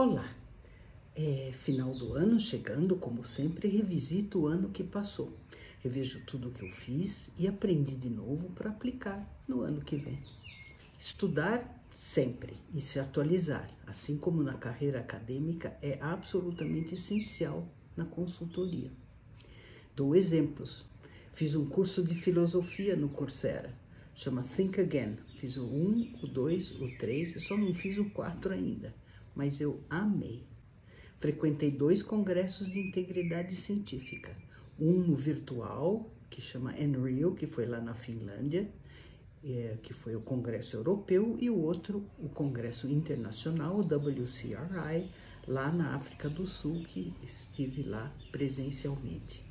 Olá! É final do ano chegando, como sempre, revisito o ano que passou. Revejo tudo o que eu fiz e aprendi de novo para aplicar no ano que vem. Estudar sempre e se atualizar, assim como na carreira acadêmica, é absolutamente essencial na consultoria. Dou exemplos. Fiz um curso de filosofia no Coursera, chama Think Again. Fiz o 1, o 2, o 3, eu só não fiz o 4 ainda mas eu amei. Frequentei dois congressos de integridade científica. Um virtual, que chama Enreal, que foi lá na Finlândia, é, que foi o Congresso Europeu, e o outro, o Congresso Internacional, o WCRI, lá na África do Sul, que estive lá presencialmente.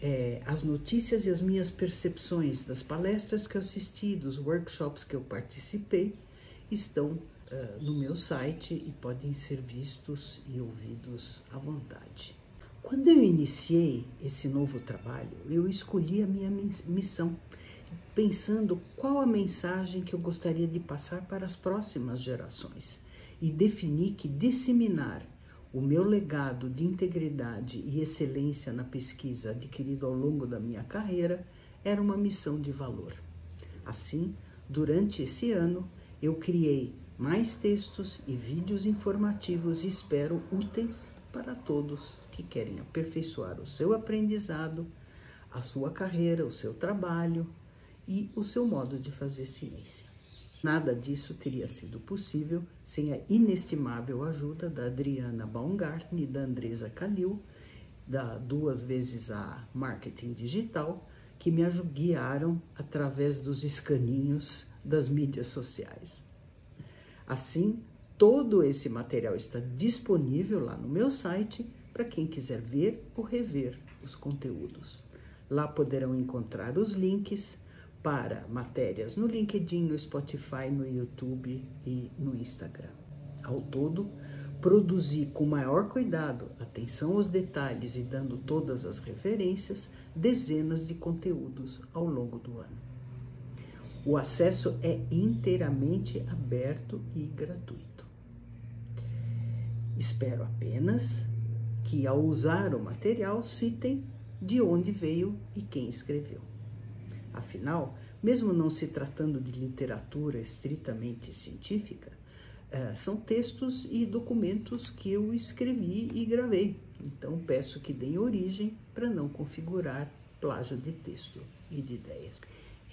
É, as notícias e as minhas percepções das palestras que eu assisti, dos workshops que eu participei, estão uh, no meu site e podem ser vistos e ouvidos à vontade. Quando eu iniciei esse novo trabalho, eu escolhi a minha missão, pensando qual a mensagem que eu gostaria de passar para as próximas gerações e defini que disseminar o meu legado de integridade e excelência na pesquisa adquirido ao longo da minha carreira era uma missão de valor. Assim, durante esse ano, eu criei mais textos e vídeos informativos e espero úteis para todos que querem aperfeiçoar o seu aprendizado, a sua carreira, o seu trabalho e o seu modo de fazer ciência. Nada disso teria sido possível sem a inestimável ajuda da Adriana Baumgarten e da Andresa Calil, da duas vezes a Marketing Digital, que me guiaram através dos escaninhos das mídias sociais. Assim, todo esse material está disponível lá no meu site para quem quiser ver ou rever os conteúdos. Lá poderão encontrar os links para matérias no LinkedIn, no Spotify, no YouTube e no Instagram. Ao todo, produzi com maior cuidado, atenção aos detalhes e dando todas as referências, dezenas de conteúdos ao longo do ano. O acesso é inteiramente aberto e gratuito. Espero apenas que, ao usar o material, citem de onde veio e quem escreveu. Afinal, mesmo não se tratando de literatura estritamente científica, eh, são textos e documentos que eu escrevi e gravei. Então, peço que deem origem para não configurar plágio de texto e de ideias.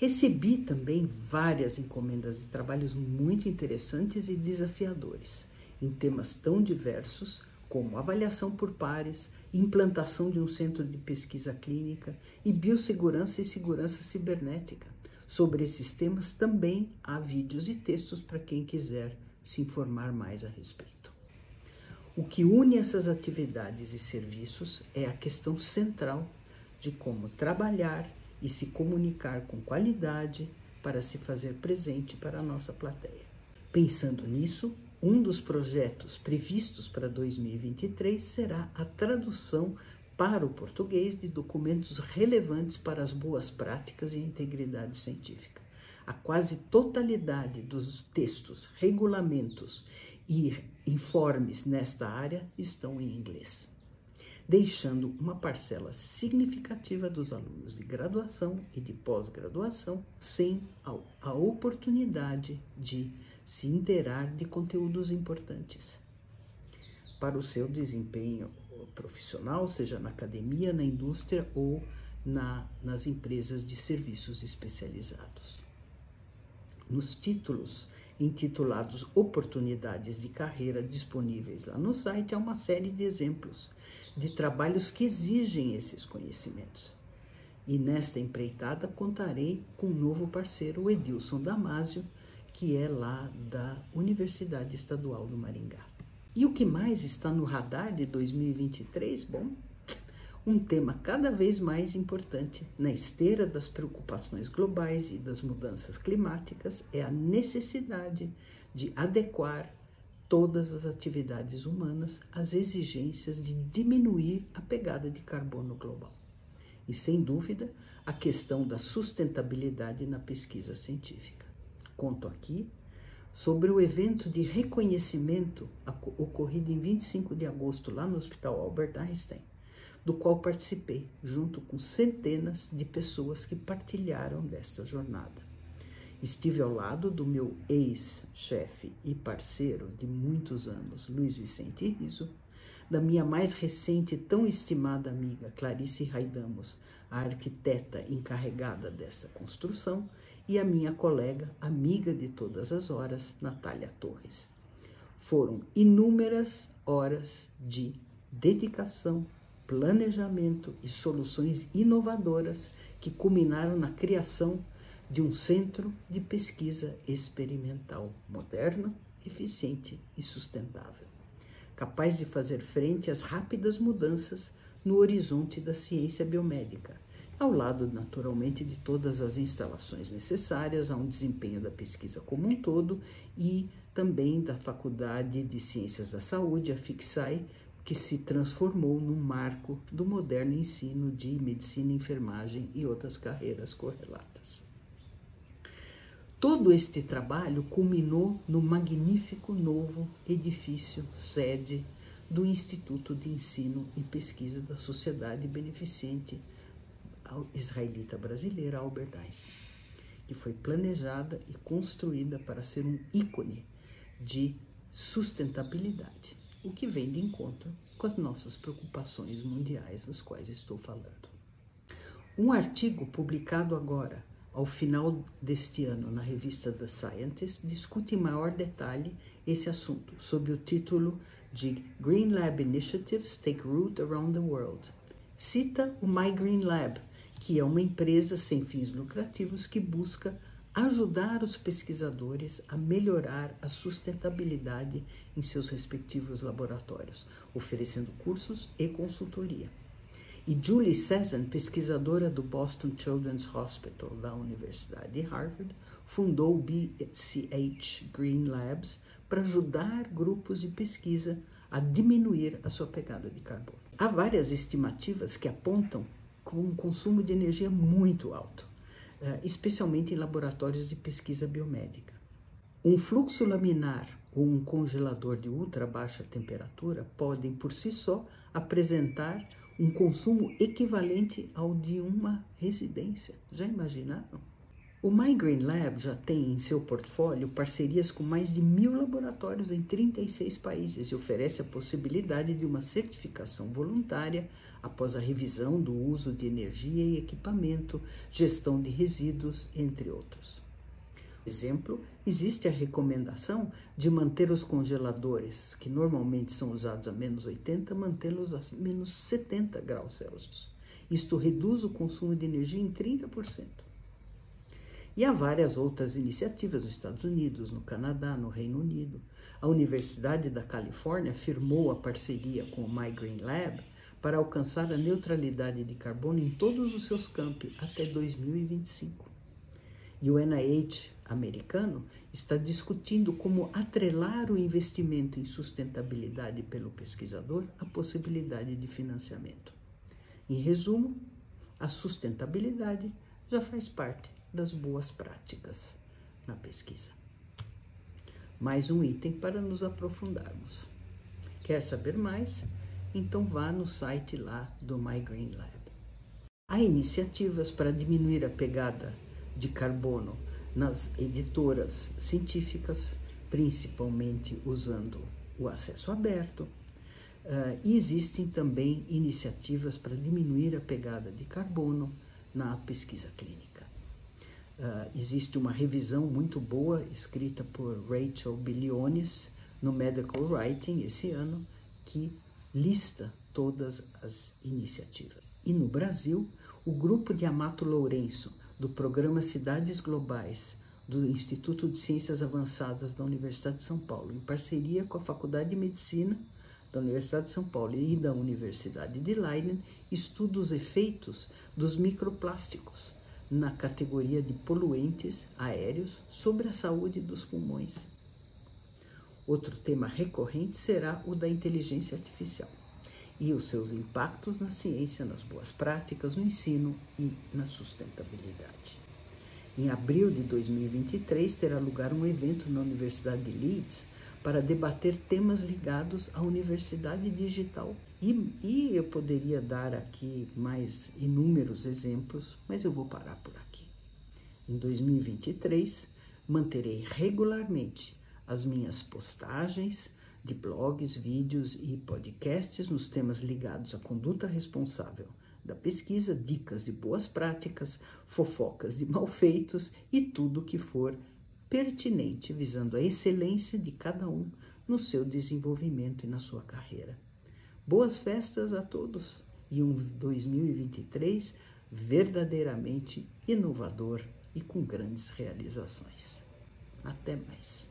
Recebi também várias encomendas de trabalhos muito interessantes e desafiadores, em temas tão diversos como avaliação por pares, implantação de um centro de pesquisa clínica e biossegurança e segurança cibernética. Sobre esses temas também há vídeos e textos para quem quiser se informar mais a respeito. O que une essas atividades e serviços é a questão central de como trabalhar e se comunicar com qualidade para se fazer presente para a nossa plateia. Pensando nisso, um dos projetos previstos para 2023 será a tradução para o português de documentos relevantes para as boas práticas e integridade científica. A quase totalidade dos textos, regulamentos e informes nesta área estão em inglês deixando uma parcela significativa dos alunos de graduação e de pós-graduação sem a, oportunidade de se inteirar de conteúdos importantes para o seu desempenho profissional, seja na academia, na indústria ou na, nas empresas de serviços especializados. Nos títulos intitulados Oportunidades de Carreira disponíveis lá no site, há uma série de exemplos de trabalhos que exigem esses conhecimentos. E nesta empreitada contarei com um novo parceiro, o Edilson Damásio, que é lá da Universidade Estadual do Maringá. E o que mais está no radar de 2023? Bom, um tema cada vez mais importante na esteira das preocupações globais e das mudanças climáticas é a necessidade de adequar todas as atividades humanas às exigências de diminuir a pegada de carbono global. E, sem dúvida, a questão da sustentabilidade na pesquisa científica. Conto aqui sobre o evento de reconhecimento ocorrido em 25 de agosto lá no Hospital Albert Einstein, do qual participei, junto com centenas de pessoas que partilharam desta jornada. Estive ao lado do meu ex-chefe e parceiro de muitos anos, Luiz Vicente Riso, da minha mais recente e tão estimada amiga Clarice Raidamos, a arquiteta encarregada dessa construção, e a minha colega, amiga de todas as horas, Natália Torres. Foram inúmeras horas de dedicação, planejamento e soluções inovadoras que culminaram na criação de um centro de pesquisa experimental moderno, eficiente e sustentável, capaz de fazer frente às rápidas mudanças no horizonte da ciência biomédica ao lado, naturalmente, de todas as instalações necessárias a um desempenho da pesquisa como um todo e também da Faculdade de Ciências da Saúde, a FICSAI, que se transformou num marco do moderno ensino de medicina, enfermagem e outras carreiras correlatas. Todo este trabalho culminou no magnífico novo edifício sede do Instituto de Ensino e Pesquisa da Sociedade Beneficente israelita brasileira Albert Einstein, que foi planejada e construída para ser um ícone de sustentabilidade, o que vem de encontro com as nossas preocupações mundiais, das quais estou falando. Um artigo publicado agora, ao final deste ano, na revista The Scientist, discute em maior detalhe esse assunto, sob o título de Green Lab Initiatives Take Root Around the World. Cita o My Green Lab, que é uma empresa sem fins lucrativos que busca ajudar os pesquisadores a melhorar a sustentabilidade em seus respectivos laboratórios, oferecendo cursos e consultoria. E Julie Sezan, pesquisadora do Boston Children's Hospital da Universidade de Harvard, fundou o BCH Green Labs para ajudar grupos de pesquisa a diminuir a sua pegada de carbono. Há várias estimativas que apontam com um consumo de energia muito alto, especialmente em laboratórios de pesquisa biomédica. Um fluxo laminar ou um congelador de ultra baixa temperatura podem, por si só, apresentar um consumo equivalente ao de uma residência. Já imaginaram? O My Green Lab já tem em seu portfólio parcerias com mais de mil laboratórios em 36 países e oferece a possibilidade de uma certificação voluntária após a revisão do uso de energia e equipamento, gestão de resíduos, entre outros. Exemplo, existe a recomendação de manter os congeladores, que normalmente são usados a menos 80, mantê-los a menos 70 graus Celsius. Isto reduz o consumo de energia em 30%. E há várias outras iniciativas nos Estados Unidos, no Canadá, no Reino Unido. A Universidade da Califórnia firmou a parceria com o My Green Lab para alcançar a neutralidade de carbono em todos os seus campi até 2025. E o NIH americano está discutindo como atrelar o investimento em sustentabilidade pelo pesquisador à possibilidade de financiamento. Em resumo, a sustentabilidade já faz parte das boas práticas na pesquisa. Mais um item para nos aprofundarmos. Quer saber mais? Então vá no site lá do My Green Lab. Há iniciativas para diminuir a pegada de carbono nas editoras científicas, principalmente usando o acesso aberto. Uh, e existem também iniciativas para diminuir a pegada de carbono na pesquisa clínica. Uh, existe uma revisão muito boa escrita por Rachel Biliones no Medical Writing esse ano que lista todas as iniciativas. E no Brasil, o grupo de Amato Lourenço do programa Cidades Globais do Instituto de Ciências Avançadas da Universidade de São Paulo, em parceria com a Faculdade de Medicina da Universidade de São Paulo e da Universidade de Leiden, estuda os efeitos dos microplásticos na categoria de poluentes aéreos sobre a saúde dos pulmões. Outro tema recorrente será o da inteligência artificial e os seus impactos na ciência, nas boas práticas, no ensino e na sustentabilidade. Em abril de 2023 terá lugar um evento na Universidade de Leeds para debater temas ligados à universidade digital. E, e, eu poderia dar aqui mais inúmeros exemplos, mas eu vou parar por aqui. Em 2023, manterei regularmente as minhas postagens de blogs, vídeos e podcasts nos temas ligados à conduta responsável da pesquisa, dicas de boas práticas, fofocas de malfeitos e tudo que for pertinente, visando a excelência de cada um no seu desenvolvimento e na sua carreira. Boas festas a todos e um 2023 verdadeiramente inovador e com grandes realizações. Até mais.